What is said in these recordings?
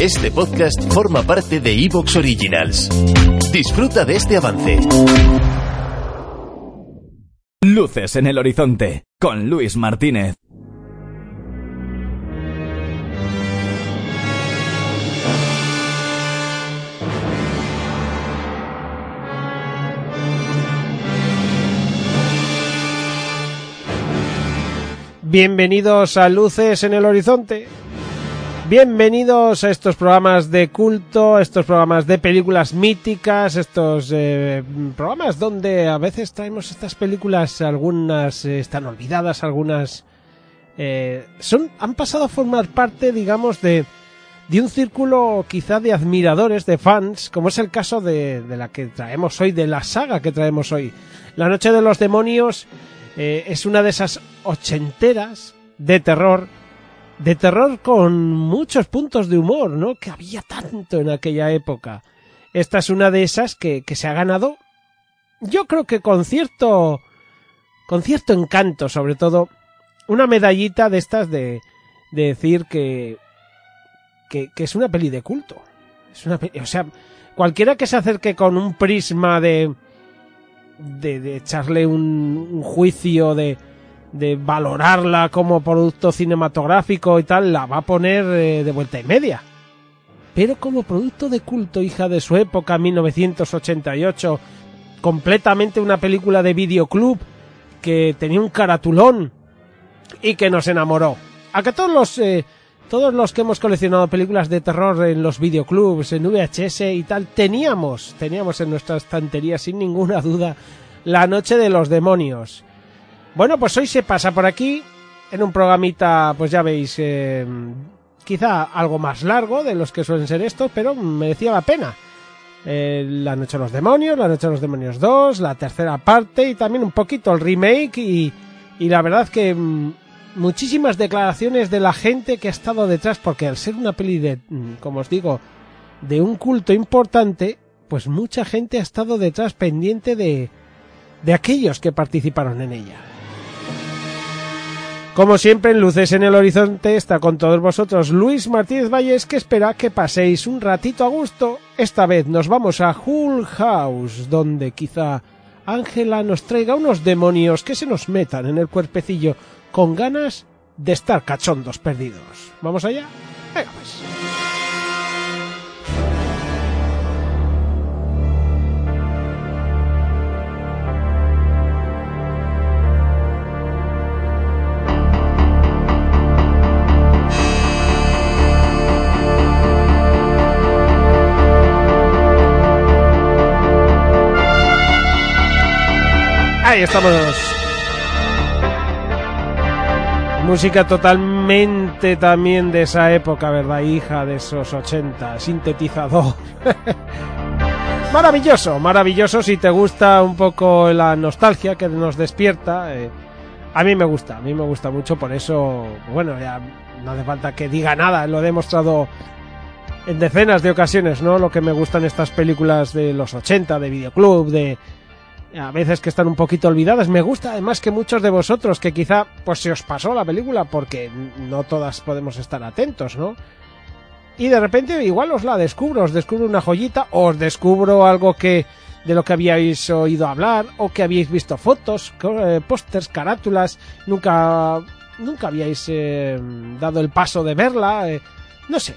Este podcast forma parte de Evox Originals. Disfruta de este avance. Luces en el horizonte con Luis Martínez. Bienvenidos a Luces en el Horizonte. Bienvenidos a estos programas de culto, estos programas de películas míticas, estos eh, programas donde a veces traemos estas películas, algunas eh, están olvidadas, algunas eh, son han pasado a formar parte, digamos, de de un círculo quizá de admiradores, de fans, como es el caso de, de la que traemos hoy, de la saga que traemos hoy. La Noche de los Demonios eh, es una de esas ochenteras de terror, de terror con muchos puntos de humor, ¿no? Que había tanto en aquella época. Esta es una de esas que, que se ha ganado, yo creo que con cierto, con cierto encanto, sobre todo, una medallita de estas de, de decir que, que, que es una peli de culto. Es una peli, o sea, cualquiera que se acerque con un prisma de, de, de echarle un, un juicio de, de valorarla como producto cinematográfico y tal, la va a poner eh, de vuelta y media. Pero como producto de culto, hija de su época, 1988, completamente una película de videoclub que tenía un caratulón y que nos enamoró. A que todos los eh, todos los que hemos coleccionado películas de terror en los videoclubs, en VHS y tal, teníamos, teníamos en nuestra estantería sin ninguna duda La Noche de los Demonios. Bueno, pues hoy se pasa por aquí en un programita, pues ya veis, eh, quizá algo más largo de los que suelen ser estos, pero merecía la pena. Eh, la Noche de los Demonios, La Noche de los Demonios 2, la tercera parte y también un poquito el remake y, y la verdad que mm, muchísimas declaraciones de la gente que ha estado detrás, porque al ser una peli de, mm, como os digo, de un culto importante, pues mucha gente ha estado detrás pendiente de, de aquellos que participaron en ella. Como siempre, en Luces en el Horizonte está con todos vosotros Luis Martínez Valles, que espera que paséis un ratito a gusto. Esta vez nos vamos a Hull House, donde quizá Ángela nos traiga unos demonios que se nos metan en el cuerpecillo con ganas de estar cachondos perdidos. ¿Vamos allá? Venga pues. Estamos. Música totalmente también de esa época, ¿verdad? Hija de esos 80, sintetizador. maravilloso, maravilloso si te gusta un poco la nostalgia que nos despierta. eh, a mí me gusta, a mí me gusta mucho, por eso, bueno, ya no hace falta que diga nada, lo he demostrado en decenas de ocasiones, ¿no? Lo que me gustan estas películas de los 80, de videoclub, de, a veces que están un poquito olvidadas. Me gusta además que muchos de vosotros que quizá pues se os pasó la película porque no todas podemos estar atentos, ¿no? Y de repente igual os la descubro, os descubro una joyita, os descubro algo que de lo que habíais oído hablar o que habíais visto fotos, eh, pósters, carátulas, nunca nunca habíais eh, dado el paso de verla, eh, no sé.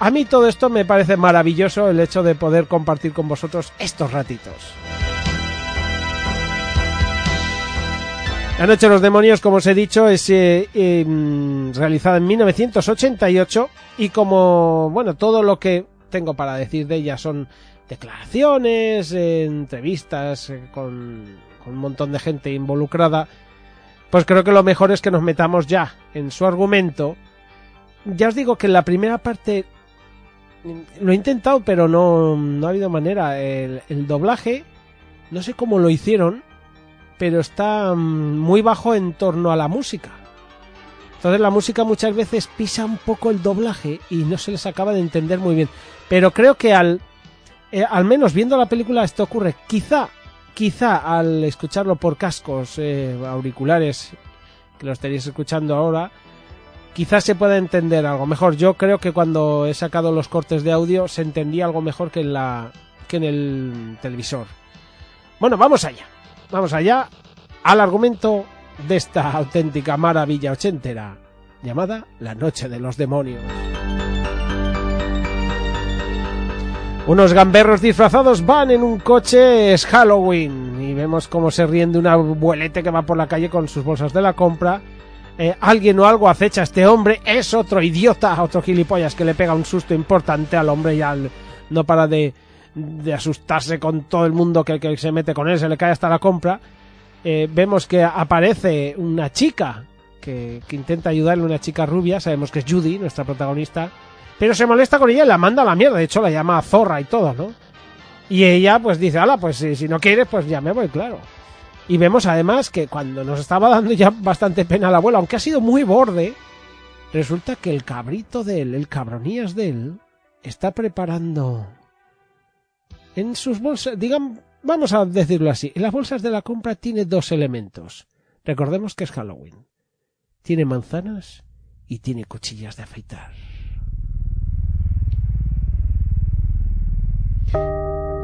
A mí todo esto me parece maravilloso el hecho de poder compartir con vosotros estos ratitos. La Noche de los Demonios, como os he dicho, es eh, mm, realizada en 1988 y como, bueno, todo lo que tengo para decir de ella son declaraciones, eh, entrevistas eh, con, un montón de gente involucrada, pues creo que lo mejor es que nos metamos ya en su argumento ya os digo que en la primera parte lo he intentado, pero no, no ha habido manera. El doblaje, no sé cómo lo hicieron, pero está mm, muy bajo en torno a la música. Entonces la música muchas veces pisa un poco el doblaje y no se les acaba de entender muy bien. Pero creo que al, eh, al menos viendo la película esto ocurre. Quizá, quizá al escucharlo por cascos, eh, auriculares, que lo estaréis escuchando ahora, quizás se pueda entender algo mejor. Yo creo que cuando he sacado los cortes de audio se entendía algo mejor que en la que en el televisor. Bueno, vamos allá. Vamos allá al argumento de esta auténtica maravilla ochentera llamada La Noche de los Demonios. Unos gamberros disfrazados van en un coche, es Halloween, y vemos cómo se ríen de una abuelete que va por la calle con sus bolsas de la compra. Eh, alguien o algo acecha a este hombre, es otro idiota, otro gilipollas que le pega un susto importante al hombre y al, no para de, de asustarse con todo el mundo que, que se mete con él, se le cae hasta la compra. Eh, vemos que aparece una chica que, intenta ayudarle, una chica rubia, sabemos que es Judy, nuestra protagonista, pero se molesta con ella y la manda a la mierda. De hecho, la llama zorra y todo, ¿no? Y ella, pues dice, ala, pues si, si no quieres, pues ya me voy, claro. Y vemos además que cuando nos estaba dando ya bastante pena la abuela, aunque ha sido muy borde, resulta que el cabrito de él, el cabronías de él, está preparando en sus bolsas, digan, vamos a decirlo así, en las bolsas de la compra tiene dos elementos. Recordemos que es Halloween. Tiene manzanas y tiene cuchillas de afeitar.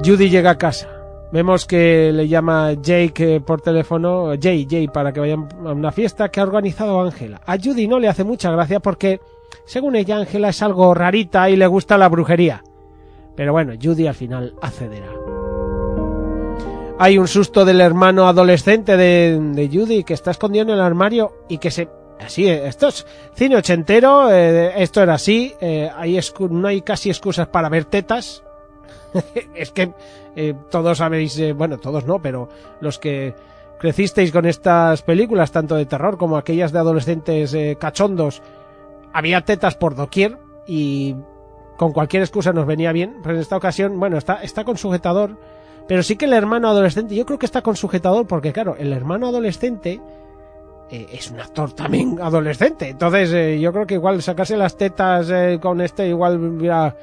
Judy llega a casa. Vemos que le llama Jake eh, por teléfono, Jay, Jay, para que vayan a una fiesta que ha organizado Ángela. A Judy no le hace mucha gracia porque, según ella, Ángela es algo rarita y le gusta la brujería. Pero bueno, Judy al final accederá. Hay un susto del hermano adolescente de, de Judy que está escondido en el armario y que se... Así, esto es cine ochentero, eh, esto era así, eh, hay no hay casi excusas para ver tetas. es que eh, todos sabéis, bueno, todos no, pero los que crecisteis con estas películas, tanto de terror como aquellas de adolescentes cachondos, había tetas por doquier y con cualquier excusa nos venía bien, pero en esta ocasión, bueno, está, está con sujetador, pero sí que el hermano adolescente, yo creo que está con sujetador porque, claro, el hermano adolescente eh, es un actor también adolescente, entonces eh, yo creo que igual sacarse las tetas eh, con este igual hubiera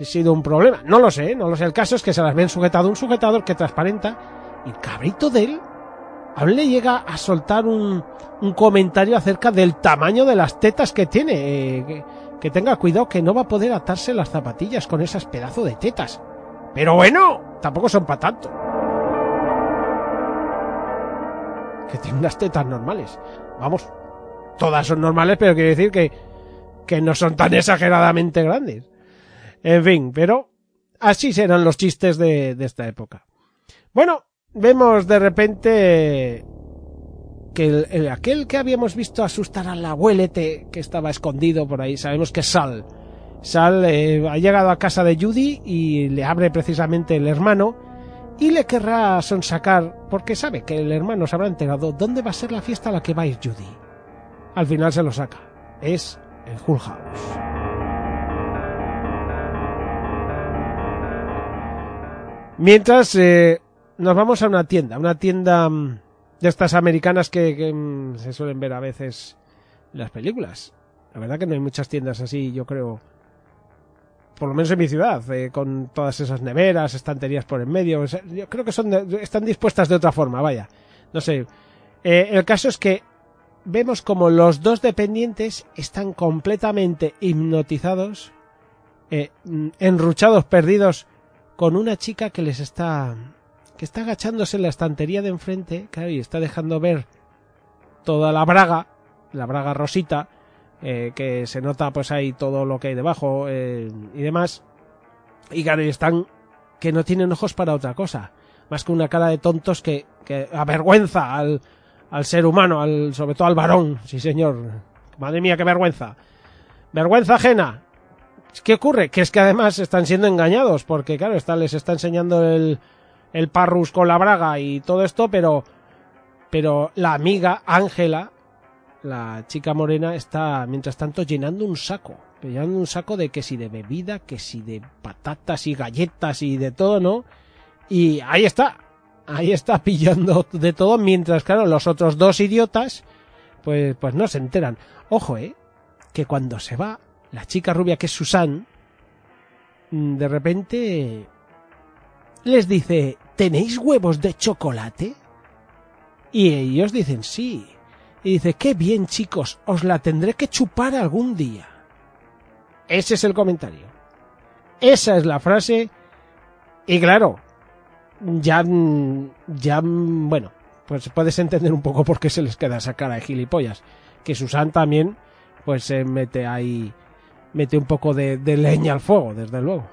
sido un problema, no lo sé, no lo sé, el caso es que se las ven sujetado, un sujetador que transparenta y el cabrito de él aún le llega a soltar un, comentario acerca del tamaño de las tetas que tiene. eh, que tenga cuidado que no va a poder atarse las zapatillas con esas pedazos de tetas. Pero bueno, tampoco son para tanto. Que tiene unas tetas normales. Vamos, todas son normales, pero quiere decir que, que no son tan exageradamente grandes. En fin, pero así serán los chistes de, de esta época. Bueno, vemos de repente que el, el- aquel que habíamos visto asustar al abuelete que estaba escondido por ahí, sabemos que es Sal. Sal eh, ha llegado a casa de Judy y le abre precisamente el hermano y le querrá sonsacar porque sabe que el hermano se habrá enterado dónde va a ser la fiesta a la que va a ir Judy. Al final se lo saca. Es el Hull House. Mientras eh, nos vamos a una tienda, una tienda mm, de estas americanas que, mm, se suelen ver a veces en las películas. La verdad que no hay muchas tiendas así, yo creo, por lo menos en mi ciudad, eh, con todas esas neveras, estanterías por en medio. yo creo que son de- están dispuestas de otra forma, vaya. No sé. Eh, el caso es que vemos como los dos dependientes están completamente hipnotizados, eh, mm, enruchados, perdidos, con una chica que les está está agachándose en la estantería de enfrente, claro, y está dejando ver toda la braga, la braga rosita, eh, que se nota pues ahí todo lo que hay debajo eh, y demás. Y claro, y están que no tienen ojos para otra cosa, más que una cara de tontos que, que avergüenza al, al ser humano, al, sobre todo al varón, sí señor. Madre mía, qué vergüenza. Vergüenza ajena. ¿Qué ocurre? Que es que además están siendo engañados, porque claro, está, les está enseñando el, el parrus con la braga y todo esto, pero, pero la amiga Ángela, la chica morena, está mientras tanto llenando un saco. Llevan un saco de que si de bebida, que si de patatas y galletas y de todo, ¿no? Y ahí está, ahí está pillando de todo, mientras, claro, los otros dos idiotas, pues, pues no se enteran. Ojo, eh, que cuando se va, la chica rubia que es Susan, mm, de repente les dice, ¿tenéis huevos de chocolate? Y ellos dicen, sí. Y dice, qué bien chicos, os la tendré que chupar algún día. Ese es el comentario. Esa es la frase. Y claro, ya, ya, bueno, pues puedes entender un poco por qué se les queda esa cara de gilipollas. Que Susan también, pues se mete ahí, mete un poco de, de leña al fuego, desde luego.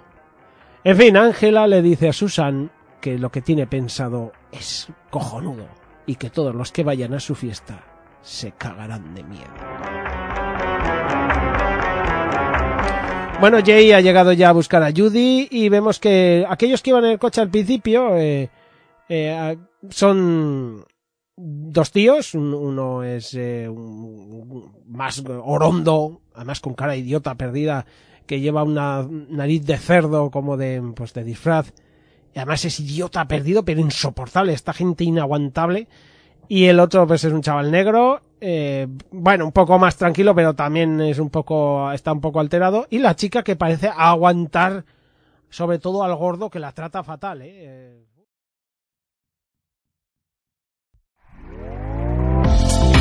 En fin, Ángela le dice a Susan que lo que tiene pensado es cojonudo y que todos los que vayan a su fiesta se cagarán de miedo. Bueno, Jay ha llegado ya a buscar a Judy y vemos que aquellos que iban en el coche al principio eh, eh, son dos tíos. Uno es eh, más orondo, además con cara idiota perdida, que lleva una nariz de cerdo como de, pues, de disfraz. Y además es idiota perdido, pero insoportable, esta gente inaguantable. Y el otro pues es un chaval negro, eh, bueno, un poco más tranquilo, pero también es un poco, está un poco alterado. Y la chica que parece aguantar, sobre todo al gordo que la trata fatal, ¿eh?